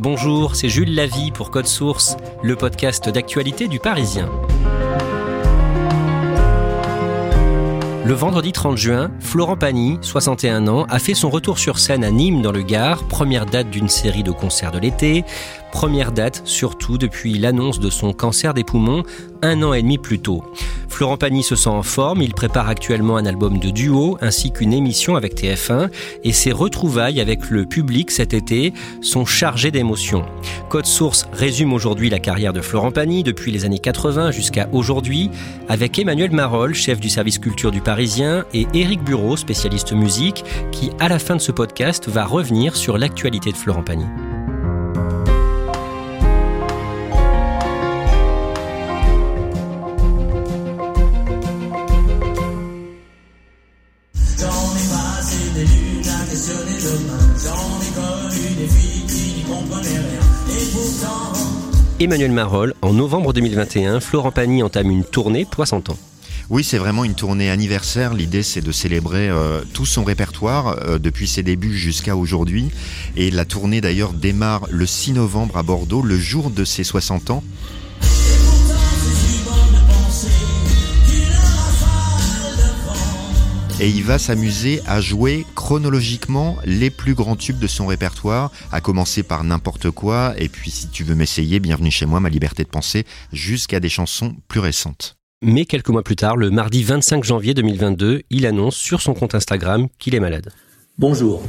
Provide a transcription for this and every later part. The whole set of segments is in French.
Bonjour, c'est Jules Lavie pour Code Source, le podcast d'actualité du Parisien. Le vendredi 30 juin, Florent Pagny, 61 ans, a fait son retour sur scène à Nîmes dans le Gard, première date d'une série de concerts de l'été. Première date, surtout depuis l'annonce de son cancer des poumons un an et demi plus tôt. Florent Pagny se sent en forme, il prépare actuellement un album de duo ainsi qu'une émission avec TF1 et ses retrouvailles avec le public cet été sont chargées d'émotions. Code Source résume aujourd'hui la carrière de Florent Pagny depuis les années 80 jusqu'à aujourd'hui avec Emmanuel Marolles, chef du service culture du Parisien et Éric Bureau, spécialiste musique qui à la fin de ce podcast va revenir sur l'actualité de Florent Pagny. Emmanuel Marolles, en novembre 2021, Florent Pagny entame une tournée pour 60 ans. Oui, c'est vraiment une tournée anniversaire. L'idée, c'est de célébrer euh, tout son répertoire euh, depuis ses débuts jusqu'à aujourd'hui. Et la tournée, d'ailleurs, démarre le 6 novembre à Bordeaux, le jour de ses 60 ans. Et il va s'amuser à jouer chronologiquement les plus grands tubes de son répertoire, à commencer par n'importe quoi, et puis si tu veux m'essayer, bienvenue chez moi, ma liberté de penser, jusqu'à des chansons plus récentes. Mais quelques mois plus tard, le mardi 25 janvier 2022, il annonce sur son compte Instagram qu'il est malade. Bonjour,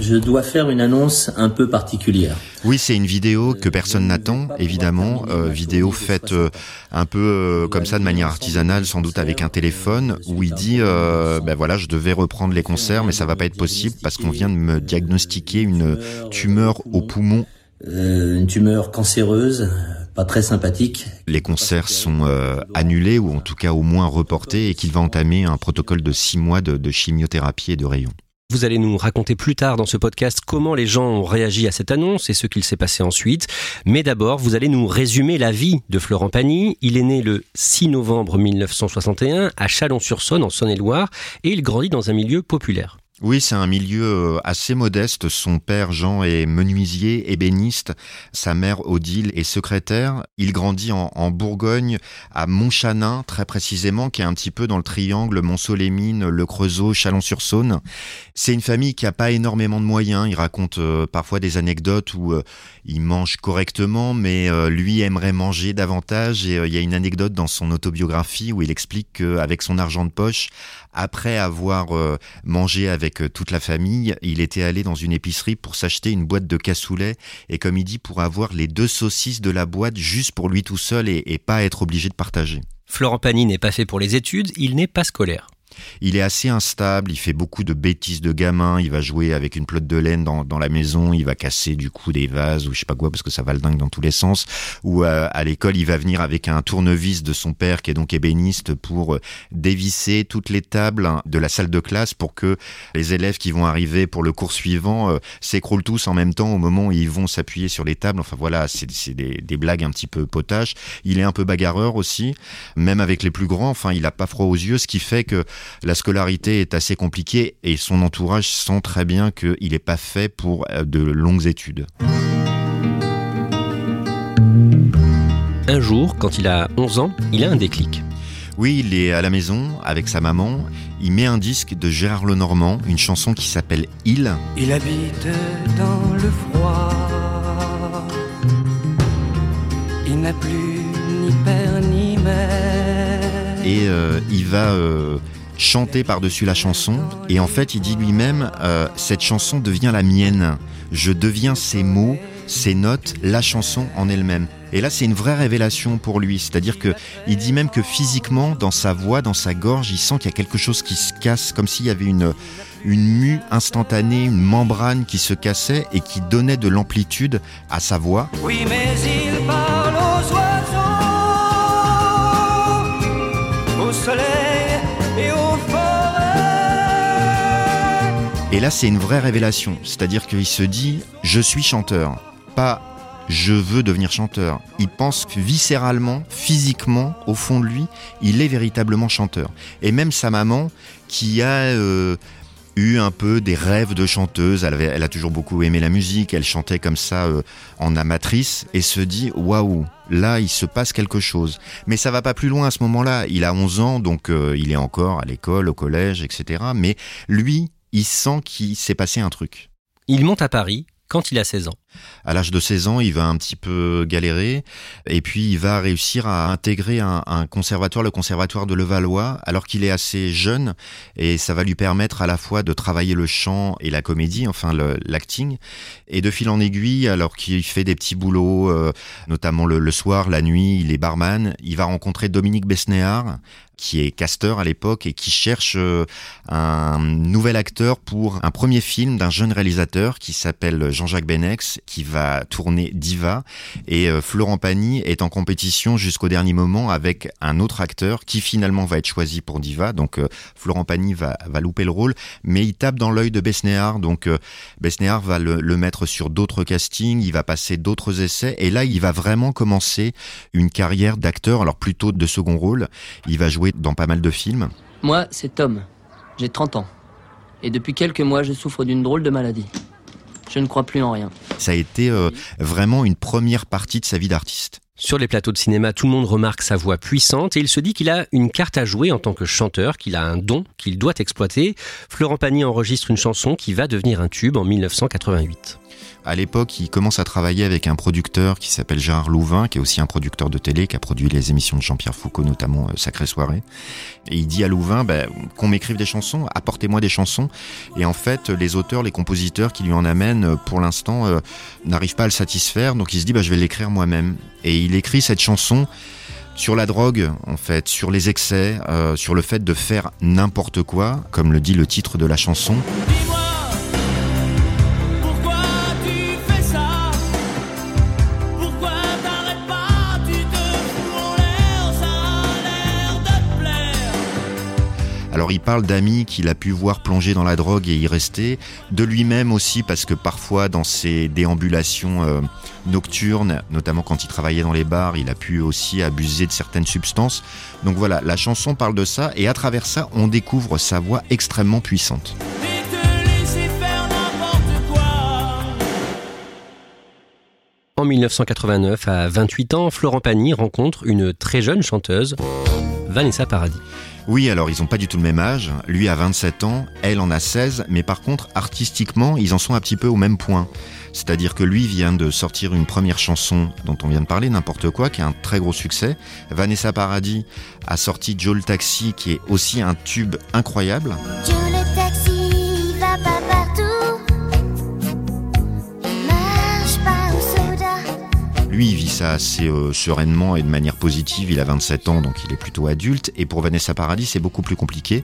je dois faire une annonce un peu particulière. Oui, c'est une vidéo que personne n'attend, évidemment, euh, vidéo faite euh, un peu euh, comme ça de manière artisanale, sans doute avec un téléphone, où il dit, ben voilà, je devais reprendre les concerts, mais ça va pas être possible parce qu'on vient de me diagnostiquer une tumeur au poumon. une tumeur cancéreuse, pas très sympathique. Les concerts sont annulés ou en tout cas au moins reportés et qu'il va entamer un protocole de six mois de, de chimiothérapie et de rayons. Vous allez nous raconter plus tard dans ce podcast comment les gens ont réagi à cette annonce et ce qu'il s'est passé ensuite. Mais d'abord, vous allez nous résumer la vie de Florent Pagny. Il est né le 6 novembre 1961 à Chalon-sur-Saône en Saône-et-Loire et il grandit dans un milieu populaire. Oui, c'est un milieu euh, assez modeste. Son père Jean est menuisier, ébéniste. Sa mère Odile est secrétaire. Il grandit en, Bourgogne, à Montchanin très précisément, qui est un petit peu dans le triangle Mont-Solémine, Le Creusot, Chalon-sur-Saône. C'est une famille qui a pas énormément de moyens. Il raconte euh, parfois des anecdotes où euh, il mange correctement, mais lui aimerait manger davantage. Et il y a une anecdote dans son autobiographie où il explique qu'avec son argent de poche, après avoir mangé avec euh, toute la famille, il était allé dans une épicerie pour s'acheter une boîte de cassoulet et comme il dit pour avoir les deux saucisses de la boîte juste pour lui tout seul et, et pas être obligé de partager. Florent Pagny n'est pas fait pour les études, il n'est pas scolaire. Il est assez instable, il fait beaucoup de bêtises de gamin, il va jouer avec une pelote de laine dans, dans la maison, il va casser du coup des vases ou je sais pas quoi parce que ça va le dingue dans tous les sens. Ou euh, à l'école, il va venir avec un tournevis de son père qui est donc ébéniste pour euh, dévisser toutes les tables de la salle de classe pour que les élèves qui vont arriver pour le cours suivant euh, s'écroulent tous en même temps au moment où ils vont s'appuyer sur les tables. Enfin voilà, c'est des, des blagues un petit peu potaches. Il est un peu bagarreur aussi, même avec les plus grands. Enfin, il a pas froid aux yeux, ce qui fait que la scolarité est assez compliquée et son entourage sent très bien qu'il n'est pas fait pour euh, de longues études. Un jour, quand il a 11 ans, il a un déclic. Oui, il est à la maison avec sa maman. Il met un disque de Gérard Lenormand, une chanson qui s'appelle Il. Il habite dans le froid. Il n'a plus ni père ni mère. Et euh, il va euh, chanter par-dessus la chanson. Et en fait, il dit lui-même, euh, cette chanson devient la mienne. Je deviens ces mots, ces notes, la chanson en elle-même. Et là, c'est une vraie révélation pour lui. C'est-à-dire que il dit même que physiquement, dans sa voix, dans sa gorge, il sent qu'il y a quelque chose qui se casse, comme s'il y avait une, une mue instantanée, une membrane qui se cassait et qui donnait de l'amplitude à sa voix. Oui, mais il Et là, c'est une vraie révélation. C'est-à-dire qu'il se dit, je suis chanteur. Pas je veux devenir chanteur. Il pense viscéralement, physiquement, au fond de lui, il est véritablement chanteur. Et même sa maman, qui a euh, eu un peu des rêves de chanteuse, elle, a toujours beaucoup aimé la musique, elle chantait comme ça euh, en amatrice, et se dit, waouh, là, il se passe quelque chose. Mais ça va pas plus loin à ce moment-là. Il a 11 ans, donc euh, il est encore à l'école, au collège, etc. Mais lui, il sent qu'il s'est passé un truc. Il monte à Paris quand il a 16 ans. À l'âge de 16 ans, il va un petit peu galérer et puis il va réussir à intégrer un, conservatoire, le conservatoire de Levallois, alors qu'il est assez jeune et ça va lui permettre à la fois de travailler le chant et la comédie, enfin l'acting, et de fil en aiguille, alors qu'il fait des petits boulots, euh, notamment le, le soir, la nuit, il est barman, il va rencontrer Dominique Besnéard, qui est casteur à l'époque et qui cherche euh, un nouvel acteur pour un premier film d'un jeune réalisateur qui s'appelle Jean-Jacques Benex, qui va tourner Diva. Et euh, Florent Pagny est en compétition jusqu'au dernier moment avec un autre acteur qui finalement va être choisi pour Diva. Donc euh, Florent Pagny va, louper le rôle, mais il tape dans l'œil de Besnéard. Donc euh, Besnéard va le, le mettre sur d'autres castings, il va passer d'autres essais. Et là, il va vraiment commencer une carrière d'acteur, alors plutôt de second rôle. Il va jouer dans pas mal de films. Moi, c'est Tom. J'ai 30 ans. Et depuis quelques mois, je souffre d'une drôle de maladie. Je ne crois plus en rien. Ça a été euh, vraiment une première partie de sa vie d'artiste. Sur les plateaux de cinéma, tout le monde remarque sa voix puissante et il se dit qu'il a une carte à jouer en tant que chanteur, qu'il a un don qu'il doit exploiter. Florent Pagny enregistre une chanson qui va devenir un tube en 1988. À l'époque, il commence à travailler avec un producteur qui s'appelle Gérard Louvain, qui est aussi un producteur de télé, qui a produit les émissions de Jean-Pierre Foucault, notamment euh, Sacrée Soirée. Et il dit à Louvain ben, qu'on m'écrive des chansons, apportez-moi des chansons. Et en fait, les auteurs, les compositeurs qui lui en amènent, euh, pour l'instant, euh, n'arrivent pas à le satisfaire. Donc il se dit, ben, je vais l'écrire moi-même. Et il écrit cette chanson sur la drogue, en fait, sur les excès, euh, sur le fait de faire n'importe quoi, comme le dit le titre de la chanson. Alors il parle d'amis qu'il a pu voir plonger dans la drogue et y rester, de lui-même aussi parce que parfois dans ses déambulations euh, nocturnes, notamment quand il travaillait dans les bars, il a pu aussi abuser de certaines substances. Donc voilà, la chanson parle de ça et à travers ça, on découvre sa voix extrêmement puissante. En 1989, à 28 ans, Florent Pagny rencontre une très jeune chanteuse, Vanessa Paradis. Oui, alors ils ont pas du tout le même âge. Lui a 27 ans, elle en a 16, mais par contre, artistiquement, ils en sont un petit peu au même point. C'est-à-dire que lui vient de sortir une première chanson dont on vient de parler, n'importe quoi, qui est un très gros succès. Vanessa Paradis a sorti Joe le Taxi, qui est aussi un tube incroyable. Lui, il vit ça assez euh, sereinement et de manière positive. Il a 27 ans, donc il est plutôt adulte. Et pour Vanessa Paradis, c'est beaucoup plus compliqué.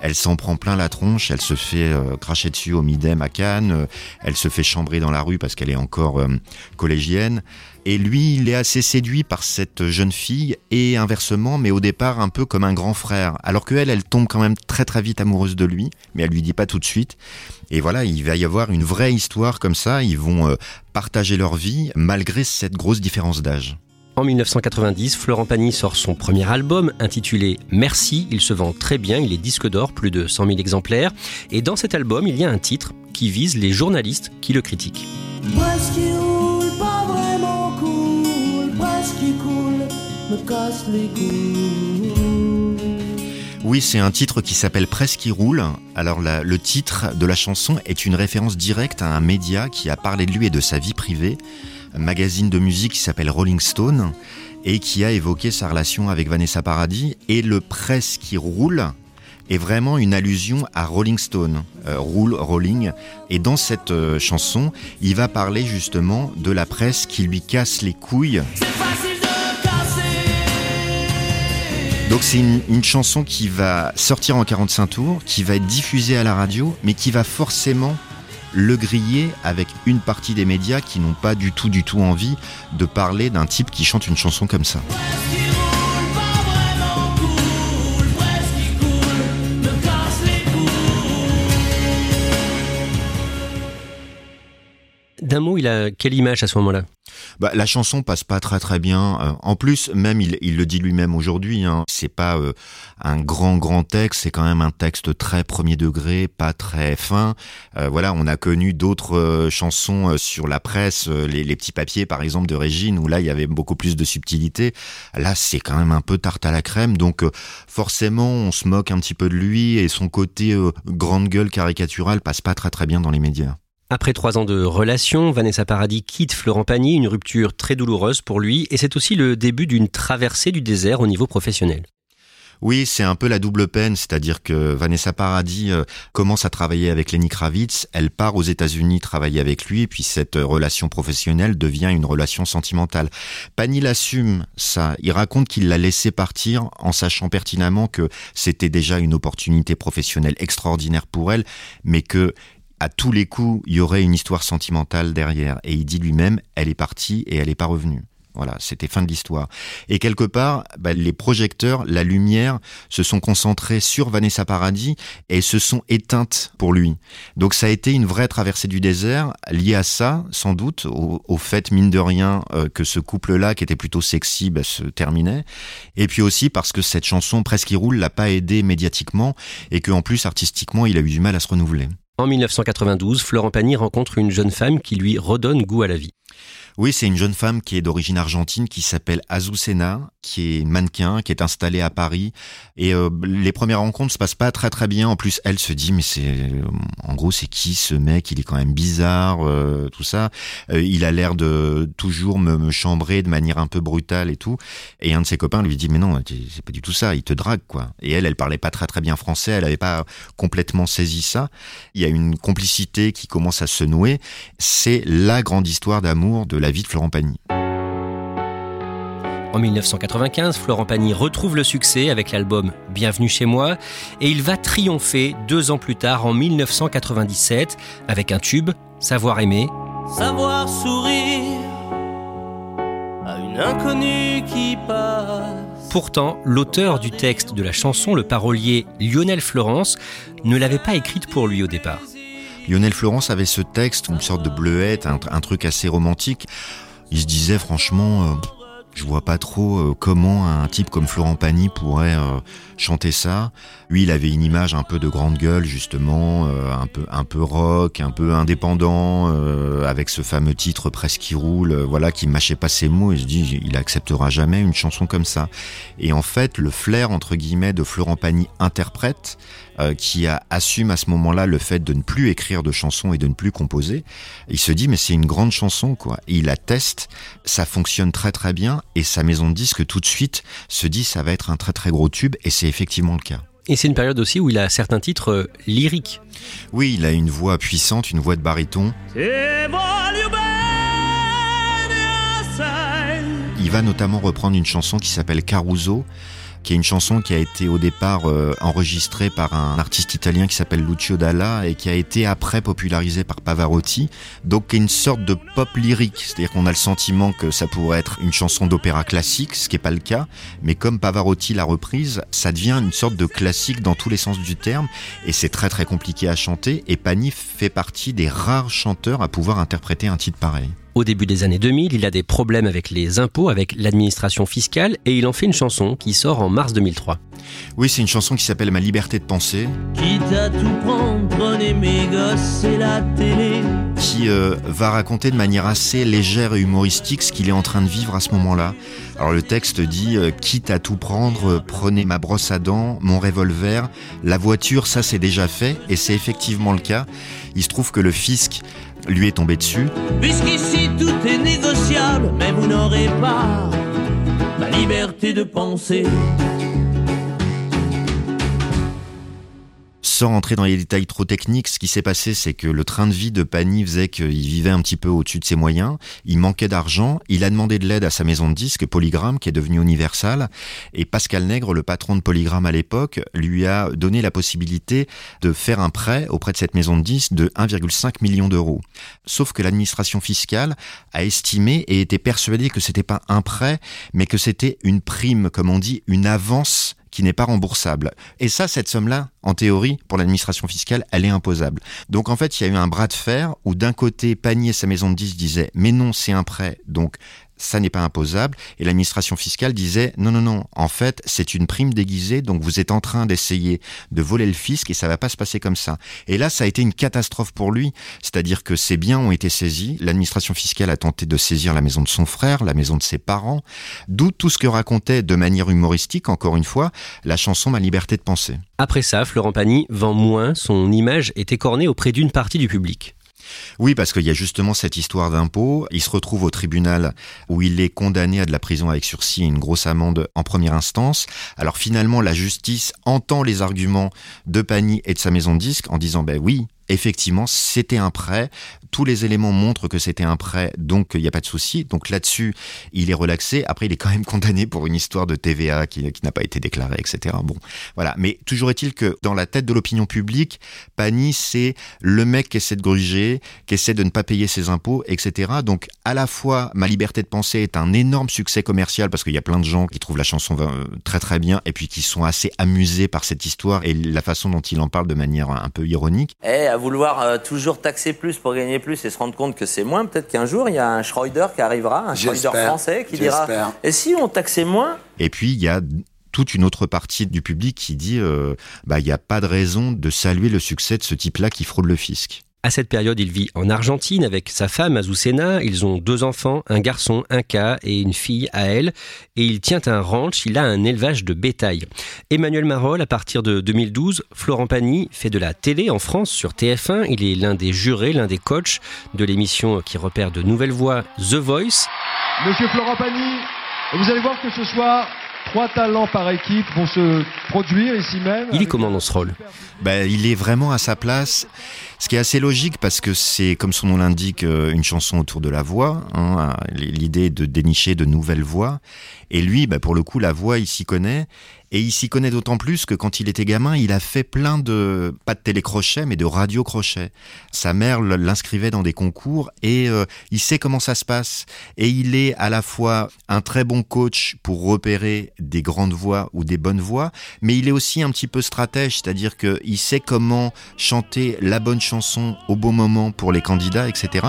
Elle s'en prend plein la tronche. Elle se fait euh, cracher dessus au Midem à Cannes. Euh, elle se fait chambrer dans la rue parce qu'elle est encore collégienne. Et lui, il est assez séduit par cette jeune fille et inversement, mais au départ un peu comme un grand frère. Alors que elle, elle tombe quand même très très vite amoureuse de lui, mais elle lui dit pas tout de suite. Et voilà, il va y avoir une vraie histoire comme ça. Ils vont euh, partager leur vie malgré cette grosse différence d'âge. En 1990, Florent Pagny sort son premier album intitulé Merci. Il se vend très bien, il est disque d'or, plus de 100 000 exemplaires. Et dans cet album, il y a un titre qui vise les journalistes qui le critiquent. Me casse les couilles. Oui, c'est un titre qui s'appelle Presque qui roule. Alors la- le titre de la chanson est une référence directe à un média qui a parlé de lui et de sa vie privée, un magazine de musique qui s'appelle Rolling Stone et qui a évoqué sa relation avec Vanessa Paradis. Et le Presque qui roule est vraiment une allusion à Rolling Stone, euh, Rule Rolling. Et dans cette euh, chanson, il va parler justement de la presse qui lui casse les couilles. C'est facile. Donc c'est une, chanson qui va sortir en 45 tours, qui va être diffusée à la radio, mais qui va forcément le griller avec une partie des médias qui n'ont pas du tout, du tout envie de parler d'un type qui chante une chanson comme ça. D'un mot, il a quelle image à ce moment-là? Bah, la chanson passe pas très très bien. Euh, en plus, même il, il le dit lui-même aujourd'hui, hein, c'est pas euh, un grand grand texte, c'est quand même un texte très premier degré, pas très fin. Euh, voilà, on a connu d'autres euh, chansons euh, sur la presse, euh, les, les petits papiers par exemple de Régine, où là il y avait beaucoup plus de subtilité. Là, c'est quand même un peu tarte à la crème, donc forcément on se moque un petit peu de lui et son côté grande gueule caricaturale passe pas très très bien dans les médias. Après trois ans de relation, Vanessa Paradis quitte Florent Pagny, une rupture très douloureuse pour lui, et c'est aussi le début d'une traversée du désert au niveau professionnel. Oui, c'est un peu la double peine, c'est-à-dire que Vanessa Paradis euh, commence à travailler avec Lenny Kravitz, elle part aux États-Unis travailler avec lui, et puis cette euh, relation professionnelle devient une relation sentimentale. Pagny l'assume, ça. Il raconte qu'il l'a laissé partir en sachant pertinemment que c'était déjà une opportunité professionnelle extraordinaire pour elle, mais que à tous les coups, il y aurait une histoire sentimentale derrière. Et il dit lui-même, elle est partie et elle n'est pas revenue. Voilà, c'était fin de l'histoire. Et quelque part, bah, les projecteurs, la lumière, se sont concentrés sur Vanessa Paradis et se sont éteintes pour lui. Donc ça a été une vraie traversée du désert, liée à ça, sans doute, au, au fait, mine de rien, euh, que ce couple-là, qui était plutôt sexy, bah, se terminait. Et puis aussi parce que cette chanson, Presque qui roule, l'a pas aidé médiatiquement et qu'en plus, artistiquement, il a eu du mal à se renouveler. En 1992, Florent Pagny rencontre une jeune femme qui lui redonne goût à la vie. Oui, c'est une jeune femme qui est d'origine argentine qui s'appelle Azucena, qui est mannequin, qui est installée à Paris. Et euh, les premières rencontres se passent pas très très bien. En plus, elle se dit mais c'est, euh, en gros, c'est qui ce mec? Il est quand même bizarre, euh, tout ça. Il a l'air de toujours me, me chambrer de manière un peu brutale et tout. Et un de ses copains lui dit mais non, c'est pas du tout ça. Il te drague quoi. Et elle, elle parlait pas très très bien français. Elle avait pas complètement saisi ça. Il y a une complicité qui commence à se nouer. C'est la grande histoire d'amour de la vie de Florent Pagny. En 1995, Florent Pagny retrouve le succès avec l'album Bienvenue chez moi et il va triompher deux ans plus tard en 1997 avec un tube, Savoir aimer. Savoir sourire à une inconnue qui passe. Pourtant, l'auteur du texte de la chanson, le parolier Lionel Florence, ne l'avait pas écrite pour lui au départ. Lionel Florence avait ce texte, une sorte de bleuette, un, truc assez romantique. Il se disait franchement, euh, je vois pas trop euh, comment un type comme Florent Pagny pourrait euh, chanter ça. Lui, il avait une image un peu de grande gueule justement, euh, un peu un peu rock, un peu indépendant, avec ce fameux titre presque qui roule, voilà, qui mâchait pas ses mots. Et se dit, il acceptera jamais une chanson comme ça. Et en fait, le flair entre guillemets de Florent Pagny interprète, euh, qui a, assume à ce moment-là le fait de ne plus écrire de chansons et de ne plus composer, il se dit mais c'est une grande chanson quoi. Il la teste, ça fonctionne très très bien et sa maison de disques tout de suite se dit ça va être un très très gros tube et c'est effectivement le cas. Et c'est une période aussi où il a certains titres euh, lyriques. Oui, il a une voix puissante, une voix de baryton. Il va notamment reprendre une chanson qui s'appelle Caruso, qui est une chanson qui a été au départ euh, enregistrée par un artiste italien qui s'appelle Lucio Dalla et qui a été après popularisée par Pavarotti. Donc une sorte de pop lyrique, c'est-à-dire qu'on a le sentiment que ça pourrait être une chanson d'opéra classique, ce qui n'est pas le cas, mais comme Pavarotti l'a reprise, ça devient une sorte de classique dans tous les sens du terme et c'est très très compliqué à chanter et Pani fait partie des rares chanteurs à pouvoir interpréter un titre pareil. Au début des années 2000, il a des problèmes avec les impôts, avec l'administration fiscale, et il en fait une chanson qui sort en mars 2003. Oui, c'est une chanson qui s'appelle Ma liberté de penser, Quitte à tout prendre, prenez mes gosses et la télé. qui euh, va raconter de manière assez légère et humoristique ce qu'il est en train de vivre à ce moment-là. Alors le texte dit euh, quitte à tout prendre, euh, prenez ma brosse à dents, mon revolver, la voiture, ça c'est déjà fait et c'est effectivement le cas. Il se trouve que le fisc lui est tombé dessus Puisqu'ici tout est négociable, mais vous n'aurez pas ma liberté de penser. Sans rentrer dans les détails trop techniques, ce qui s'est passé, c'est que le train de vie de Pani faisait qu'il vivait un petit peu au-dessus de ses moyens. Il manquait d'argent. Il a demandé de l'aide à sa maison de disques, Polygram, qui est devenue Universal. Et Pascal Nègre, le patron de Polygram à l'époque, lui a donné la possibilité de faire un prêt auprès de cette maison de disques de 1,5 million d'euros. Sauf que l'administration fiscale a estimé et était persuadée que c'était pas un prêt, mais que c'était une prime, comme on dit, une avance qui n'est pas remboursable. Et ça, cette somme-là, en théorie, pour l'administration fiscale, elle est imposable. Donc en fait, il y a eu un bras de fer où d'un côté, Panier, sa maison de 10, disait mais non, c'est un prêt, donc ça n'est pas imposable. Et l'administration fiscale disait non, non, non, en fait, c'est une prime déguisée, donc vous êtes en train d'essayer de voler le fisc et ça va pas se passer comme ça. Et là, ça a été une catastrophe pour lui. C'est-à-dire que ses biens ont été saisis. L'administration fiscale a tenté de saisir la maison de son frère, la maison de ses parents. D'où tout ce que racontait de manière humoristique, encore une fois, la chanson Ma liberté de penser. Après ça, Florent Pagny vend moins, son image est écornée auprès d'une partie du public. Oui, parce qu'il y a justement cette histoire d'impôt. Il se retrouve au tribunal où il est condamné à de la prison avec sursis et une grosse amende en première instance. Alors finalement, la justice entend les arguments de Pani et de sa maison de disque en disant, ben oui, effectivement, c'était un prêt. Tous les éléments montrent que c'était un prêt, donc il n'y a pas de souci. Donc là-dessus, il est relaxé. Après, il est quand même condamné pour une histoire de TVA qui, n'a pas été déclarée, etc. Bon, voilà. Mais toujours est-il que dans la tête de l'opinion publique, Pani, c'est le mec qui essaie de gruger, qui essaie de ne pas payer ses impôts, etc. Donc à la fois, Ma liberté de penser est un énorme succès commercial parce qu'il y a plein de gens qui trouvent la chanson euh, très très bien et puis qui sont assez amusés par cette histoire et la façon dont il en parle de manière un peu ironique. Eh, à vouloir euh, toujours taxer plus pour gagner plus et se rendre compte que c'est moins, peut-être qu'un jour, il y a un Schroeder qui arrivera, un Schroeder français, qui dira. Et si on taxait moins? Et puis, il y a toute une autre partie du public qui dit euh, bah il n'y a pas de raison de saluer le succès de ce type-là qui fraude le fisc. À cette période, il vit en Argentine avec sa femme Azucena. Ils ont deux enfants, un garçon, un cas et une fille à elle. Et il tient un ranch, il a un élevage de bétail. Emmanuel Marolles, à partir de 2012, Florent Pagny fait de la télé en France sur TF1. Il est l'un des jurés, l'un des coachs de l'émission qui repère de nouvelles voix The Voice. Monsieur Florent Pagny, vous allez voir que ce soir, trois talents par équipe vont se produire ici même. Il y comment dans ce rôle? Ben, il est vraiment à sa place. Ce qui est assez logique parce que c'est, comme son nom l'indique, euh, une chanson autour de la voix. hein, L'idée de dénicher de nouvelles voix. Et lui, ben, pour le coup, la voix, il s'y connaît. Et il s'y connaît d'autant plus que quand il était gamin, il a fait plein de, pas de télécrochets, mais de radio-crochets. Sa mère l'inscrivait dans des concours et euh, il sait comment ça se passe. Et il est à la fois un très bon coach pour repérer des grandes voix ou des bonnes voix, mais il est aussi un petit peu stratège, c'est-à-dire qu'il sait comment chanter la bonne chanson au bon moment pour les candidats, etc.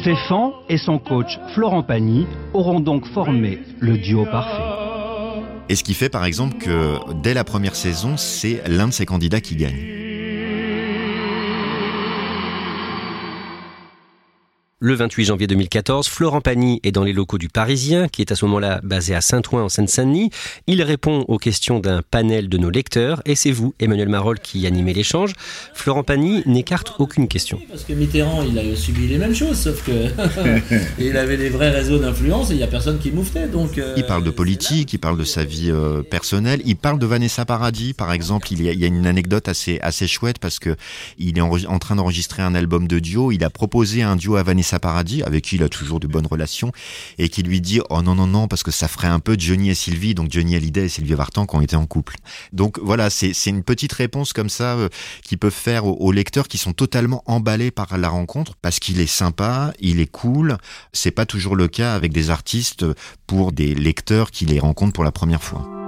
Stéphane et son coach Florent Pagny auront donc formé le duo parfait. Et ce qui fait par exemple que dès la première saison, c'est l'un de ces candidats qui gagne. Le 28 janvier 2014, Florent Pagny est dans les locaux du Parisien, qui est à ce moment-là basé à Saint-Ouen en Seine-Saint-Denis. Il répond aux questions d'un panel de nos lecteurs et c'est vous, Emmanuel Marolles, qui animez l'échange. Florent Pagny n'écarte aucune question. Parce que Mitterrand, il a subi les mêmes choses, sauf que il avait des vrais réseaux d'influence et il n'y a personne qui mouftait. Donc, euh, Il parle de politique, il parle de sa vie euh, personnelle, il parle de Vanessa Paradis, par exemple. Il y a, il y a une anecdote assez assez chouette parce que il est en, en train d'enregistrer un album de duo. Il a proposé un duo à Vanessa Paradis, avec qui il a toujours de bonnes relations, et qui lui dit oh non non non parce que ça ferait un peu Johnny et Sylvie, donc Johnny Hallyday et Sylvie Vartan qui ont été en couple. Donc voilà, c'est une petite réponse comme ça euh, qui peuvent faire aux, aux lecteurs qui sont totalement emballés par la rencontre parce qu'il est sympa, il est cool. C'est pas toujours le cas avec des artistes pour des lecteurs qui les rencontrent pour la première fois.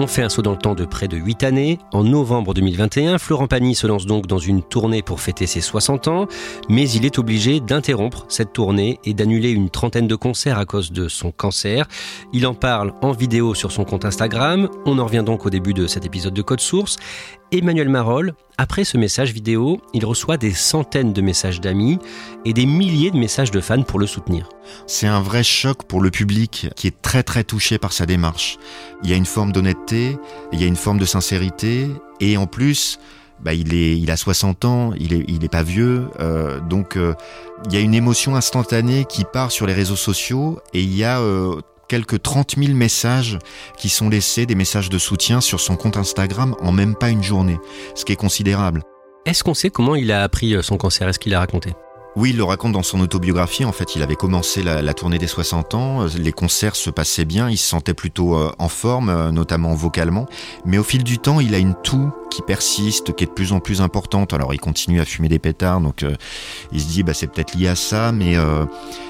On fait un saut dans le temps de près de 8 années. En novembre 2021, Florent Pagny se lance donc dans une tournée pour fêter ses 60 ans, mais il est obligé d'interrompre cette tournée et d'annuler une trentaine de concerts à cause de son cancer. Il en parle en vidéo sur son compte Instagram. On en revient donc au début de cet épisode de Code Source. Emmanuel Marolles, après ce message vidéo, il reçoit des centaines de messages d'amis et des milliers de messages de fans pour le soutenir. C'est un vrai choc pour le public qui est très très touché par sa démarche. Il y a une forme d'honnêteté, il y a une forme de sincérité, et en plus, bah, il, est, il a 60 ans, il est, il est pas vieux, euh, donc euh, il y a une émotion instantanée qui part sur les réseaux sociaux, et il y a euh, quelques 30 000 messages qui sont laissés, des messages de soutien sur son compte Instagram en même pas une journée, ce qui est considérable. Est-ce qu'on sait comment il a appris euh, son cancer? Est-ce qu'il a raconté? Oui, il le raconte dans son autobiographie. En fait, il avait commencé la, tournée des 60 ans. Euh, Les concerts se passaient bien. Il se sentait plutôt euh, en forme, euh, notamment vocalement. Mais au fil du temps, il a une toux qui persiste, qui est de plus en plus importante. Alors, il continue à fumer des pétards. Donc, il se dit, bah, c'est peut-être lié à ça. Mais,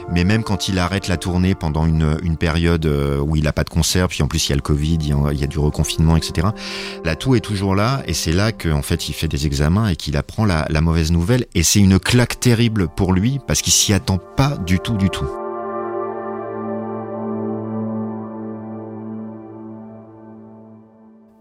mais même quand il arrête la tournée pendant une, période où il n'a pas de concert, puis en plus, il y a le Covid, il y a, du reconfinement, etc. La toux est toujours là. Et c'est là qu'en fait, il fait des examens et qu'il apprend la mauvaise nouvelle. Et c'est une claque terrible pour lui parce qu'il s'y attend pas du tout, du tout.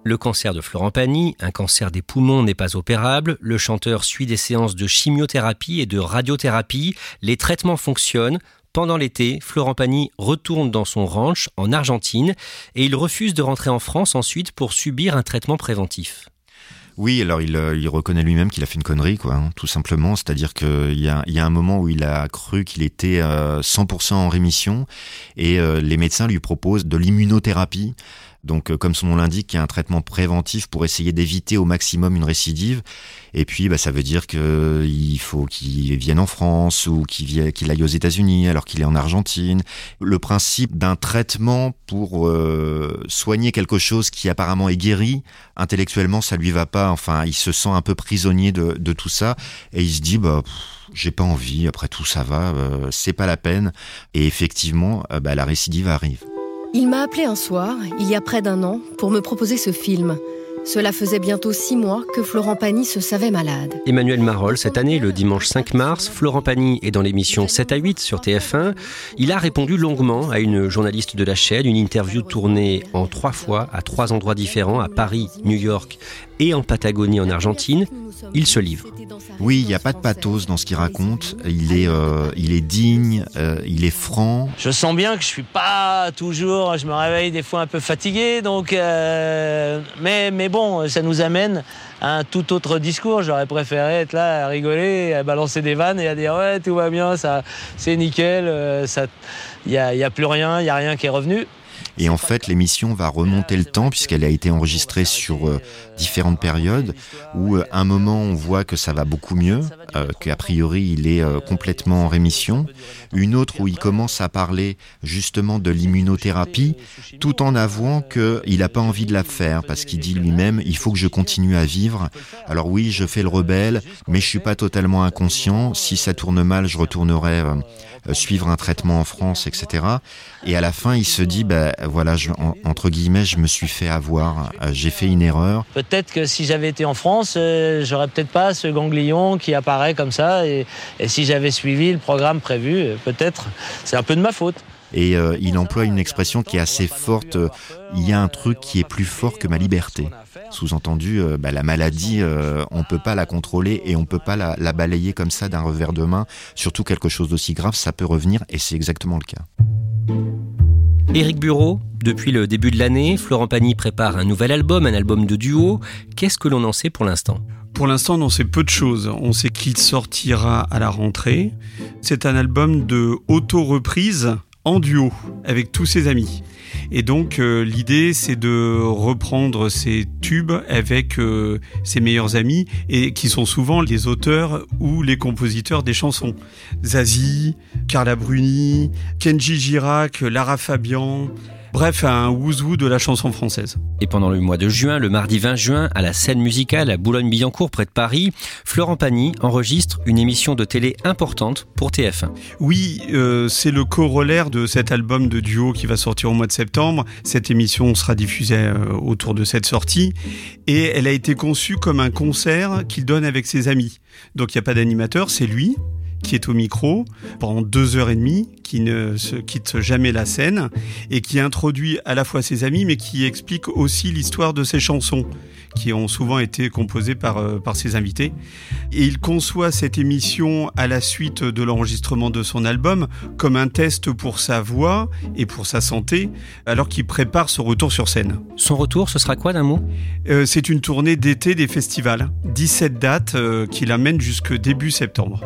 Le cancer de Florent Pagny, un cancer des poumons n'est pas opérable. Le chanteur suit des séances de chimiothérapie et de radiothérapie. Les traitements fonctionnent. Pendant l'été, Florent Pagny retourne dans son ranch en Argentine et il refuse de rentrer en France ensuite pour subir un traitement préventif. Oui, alors il, euh, il reconnaît lui-même qu'il a fait une connerie, quoi, hein, tout simplement. C'est-à-dire qu'il y a, y a un moment où il a cru qu'il était euh, 100% en rémission et euh, les médecins lui proposent de l'immunothérapie. Donc, euh, comme son nom l'indique, il y a un traitement préventif pour essayer d'éviter au maximum une récidive. Et puis, bah, ça veut dire qu'il faut qu'il vienne en France ou qu'il aille aux États-Unis alors qu'il est en Argentine. Le principe d'un traitement pour euh, soigner quelque chose qui apparemment est guéri, intellectuellement, ça lui va pas. Enfin, il se sent un peu prisonnier de, tout ça et il se dit, bah, j'ai pas envie. Après tout, ça va, euh, c'est pas la peine. Et effectivement, bah, la récidive arrive. Il m'a appelé un soir, il y a près d'un an, pour me proposer ce film. Cela faisait bientôt six mois que Florent Pagny se savait malade. Emmanuel Marolles, cette année, le dimanche 5 mars, Florent Pagny est dans l'émission 7 à 8 sur TF1. Il a répondu longuement à une journaliste de la chaîne, une interview tournée en trois fois à trois endroits différents, à Paris, New York et en Patagonie en Argentine. Il se livre. Oui, il n'y a pas de pathos dans ce qu'il raconte. Il est, euh, il est digne, euh, il est franc. Je sens bien que je suis pas toujours. Je me réveille des fois un peu fatigué, donc. euh, mais, mais bon, ça nous amène à un tout autre discours. J'aurais préféré être là à rigoler, à balancer des vannes et à dire ouais tout va bien, ça, c'est nickel, euh, il y a, il y a plus rien, il y a rien qui est revenu. Et en fait, l'émission va remonter le temps puisqu'elle a été enregistrée sur euh, différentes périodes où, euh, un moment, on voit que ça va beaucoup mieux, euh, qu'a priori, il est complètement en rémission. Une autre où il commence à parler justement de l'immunothérapie, tout en avouant qu'il n'a pas envie de la faire parce qu'il dit lui-même, il faut que je continue à vivre. Alors oui, je fais le rebelle, mais je suis pas totalement inconscient. Si ça tourne mal, je retournerai suivre un traitement en France, etc. Et à la fin, il se dit, bah, voilà, je, en- entre guillemets, je me suis fait avoir, Euh, j'ai fait une erreur. Peut-être que si j'avais été en France, euh, j'aurais peut-être pas ce ganglion qui apparaît comme ça. Et, et si j'avais suivi le programme prévu, euh, peut-être, c'est un peu de ma faute. Et euh, il emploie une expression qui est assez forte. euh, il y a un truc qui est plus fort que ma liberté. Sous-entendu, euh, bah, la maladie, euh, on peut pas la contrôler et on peut pas la, la balayer comme ça d'un revers de main. Surtout quelque chose d'aussi grave, ça peut revenir et c'est exactement le cas. Éric Bureau, depuis le début de l'année, Florent Pagny prépare un nouvel album, un album de duo. Qu'est-ce que l'on en sait pour l'instant? Pour l'instant, on sait peu de choses. On sait qu'il sortira à la rentrée. C'est un album de auto-reprise en duo avec tous ses amis. Et donc euh, l'idée c'est de reprendre ces tubes avec euh, ses meilleurs amis et qui sont souvent les auteurs ou les compositeurs des chansons. Zazie, Carla Bruni, Kenji Girac, Lara Fabian. Bref, un wouzou de la chanson française. Et pendant le mois de juin, le mardi 20 juin, à la scène musicale à Boulogne-Billancourt, près de Paris, Florent Pagny enregistre une émission de télé importante pour TF1. Oui, euh, c'est le corollaire de cet album de duo qui va sortir au mois de septembre. Cette émission sera diffusée euh, autour de cette sortie et elle a été conçue comme un concert qu'il donne avec ses amis. Donc il n'y a pas d'animateur, c'est lui qui est au micro pendant deux heures et demie, qui ne se quitte jamais la scène et qui introduit à la fois ses amis mais qui explique aussi l'histoire de ses chansons qui ont souvent été composées par, euh, par ses invités. Et il conçoit cette émission à la suite de l'enregistrement de son album comme un test pour sa voix et pour sa santé alors qu'il prépare son retour sur scène. Son retour, ce sera quoi d'un mot? Euh, C'est une tournée d'été des festivals, 17 dates euh, qui l'amènent jusque début septembre.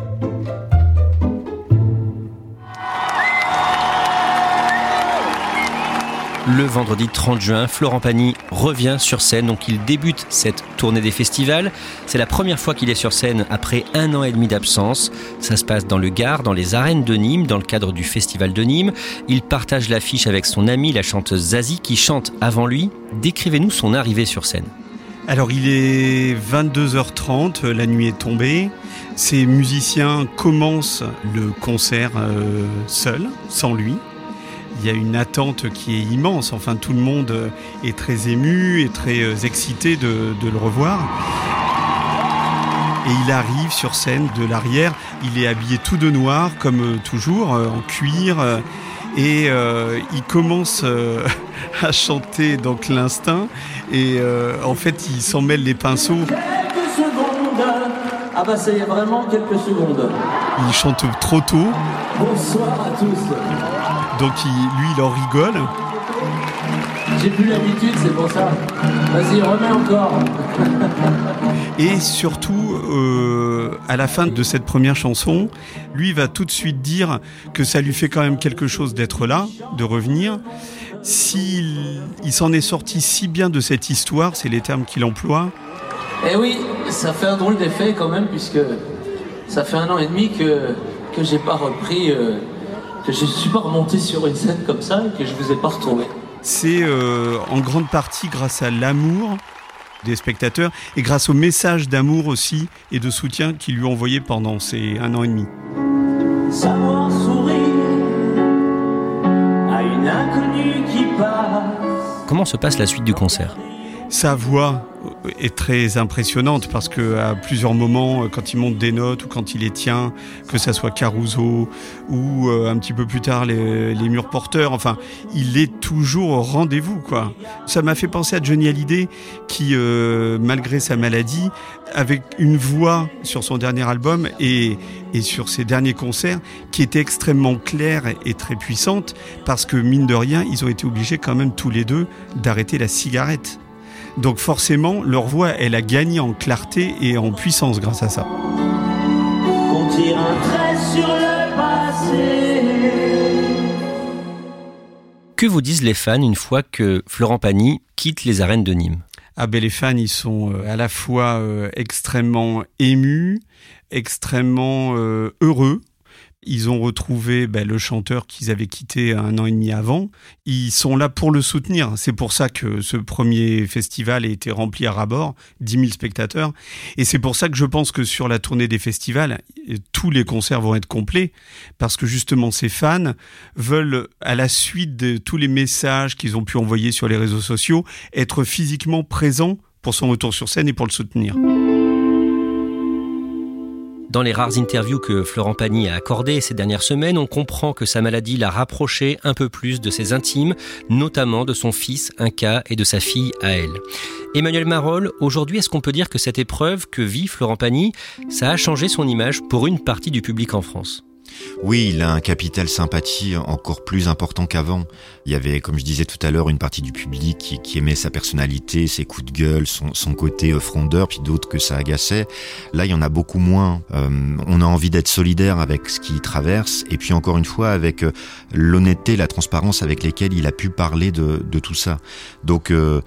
Le vendredi 30 juin, Florent Pagny revient sur scène, donc il débute cette tournée des festivals. C'est la première fois qu'il est sur scène après un an et demi d'absence. Ça se passe dans le Gard, dans les arènes de Nîmes, dans le cadre du festival de Nîmes. Il partage l'affiche avec son amie, la chanteuse Zazie, qui chante avant lui. Décrivez-nous son arrivée sur scène. Alors il est 22h30, la nuit est tombée. Ces musiciens commencent le concert euh, seul, sans lui. Il y a une attente qui est immense. Enfin, tout le monde est très ému et très euh, excité de, de le revoir. Et il arrive sur scène de l'arrière. Il est habillé tout de noir, comme euh, toujours, euh, en cuir. Et euh, il commence euh, à chanter donc l'instinct. Et euh, en fait, il s'en mêle les pinceaux. Quelques secondes. Ah bah c'est vraiment quelques secondes. Il chante trop tôt. Bonsoir à tous. Donc il- lui, il en rigole. J'ai plus l'habitude, c'est pour ça. Vas-y, remets encore. Et surtout, euh, à la fin de cette première chanson, lui va tout de suite dire que ça lui fait quand même quelque chose d'être là, de revenir. S'il il s'en est sorti si bien de cette histoire, c'est les termes qu'il emploie, Eh oui, ça fait un drôle d'effet quand même, puisque ça fait un an et demi que, que j'ai pas repris, euh, que je suis pas remonté sur une scène comme ça et que je vous ai pas retrouvé. c'est euh, en grande partie grâce à l'amour des spectateurs et grâce au message d'amour aussi et de soutien qu'il lui a envoyé pendant ces un an et demi. Savoir sourire à une inconnue qui passe. Comment se passe la suite du concert? Sa voix est très impressionnante parce que à plusieurs moments, quand il monte des notes ou quand il les tient, que ça soit Caruso ou euh, un petit peu plus tard les, les murs porteurs, enfin, il est toujours au rendez-vous, quoi. Ça m'a fait penser à Johnny Hallyday qui, euh, malgré sa maladie, avec une voix sur son dernier album et, et sur ses derniers concerts qui était extrêmement claire et très puissante parce que mine de rien, ils ont été obligés quand même tous les deux d'arrêter la cigarette. Donc forcément, leur voix, elle a gagné en clarté et en puissance grâce à ça. Qu'on tire un trait sur le passé. Que vous disent les fans une fois que Florent Pagny quitte les arènes de Nîmes? Ah ben les fans, ils sont euh, à la fois euh, extrêmement émus, extrêmement euh, heureux. Ils ont retrouvé ben, le chanteur qu'ils avaient quitté un an et demi avant. Ils sont là pour le soutenir. C'est pour ça que ce premier festival a été rempli à ras-bord, 10 000 spectateurs. Et c'est pour ça que je pense que sur la tournée des festivals, tous les concerts vont être complets, parce que justement ces fans veulent, à la suite de tous les messages qu'ils ont pu envoyer sur les réseaux sociaux, être physiquement présents pour son retour sur scène et pour le soutenir. Dans les rares interviews que Florent Pagny a accordées ces dernières semaines, on comprend que sa maladie l'a rapproché un peu plus de ses intimes, notamment de son fils Inca et de sa fille Aël. Emmanuel Marolles, aujourd'hui, est-ce qu'on peut dire que cette épreuve que vit Florent Pagny, ça a changé son image pour une partie du public en France? Oui, il a un capital sympathie encore plus important qu'avant. Il y avait, comme je disais tout à l'heure, une partie du public qui, qui aimait sa personnalité, ses coups de gueule, son, son côté euh, frondeur, puis d'autres que ça agaçait. Là, il y en a beaucoup moins. Euh, on a envie d'être solidaire avec ce qu'il traverse, et puis encore une fois, avec euh, l'honnêteté, la transparence avec lesquelles il a pu parler de, de tout ça. Donc, euh,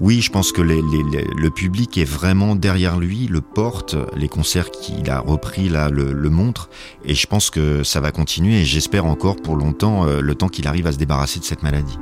oui, je pense que le public est vraiment derrière lui, le porte, les concerts qu'il a repris là le, le montrent, et je pense que ça va continuer, et j'espère encore pour longtemps, euh, le temps qu'il arrive à se débarrasser de cette maladie.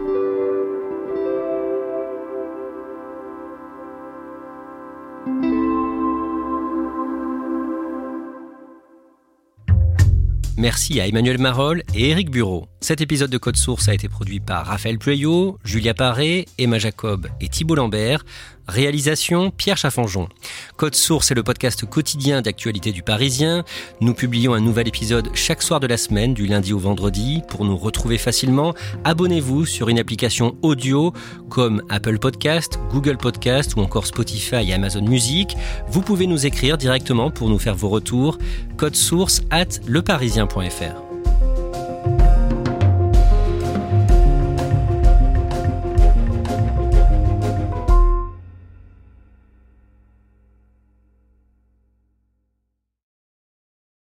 Merci à Emmanuel Marolles et Éric Bureau. Cet épisode de Code Source a été produit par Raphaël Pueyo, Julia Paré, Emma Jacob et Thibault Lambert. Réalisation Pierre Chaffanjon. Code Source est le podcast quotidien d'actualité du Parisien. Nous publions un nouvel épisode chaque soir de la semaine, du lundi au vendredi. Pour nous retrouver facilement, abonnez-vous sur une application audio comme Apple Podcast, Google Podcast ou encore Spotify et Amazon Music. Vous pouvez nous écrire directement pour nous faire vos retours. Code source at leparisien.fr.